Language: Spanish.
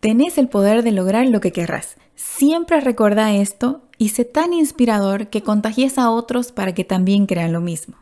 Tenés el poder de lograr lo que querrás. Siempre recuerda esto y sé tan inspirador que contagies a otros para que también crean lo mismo.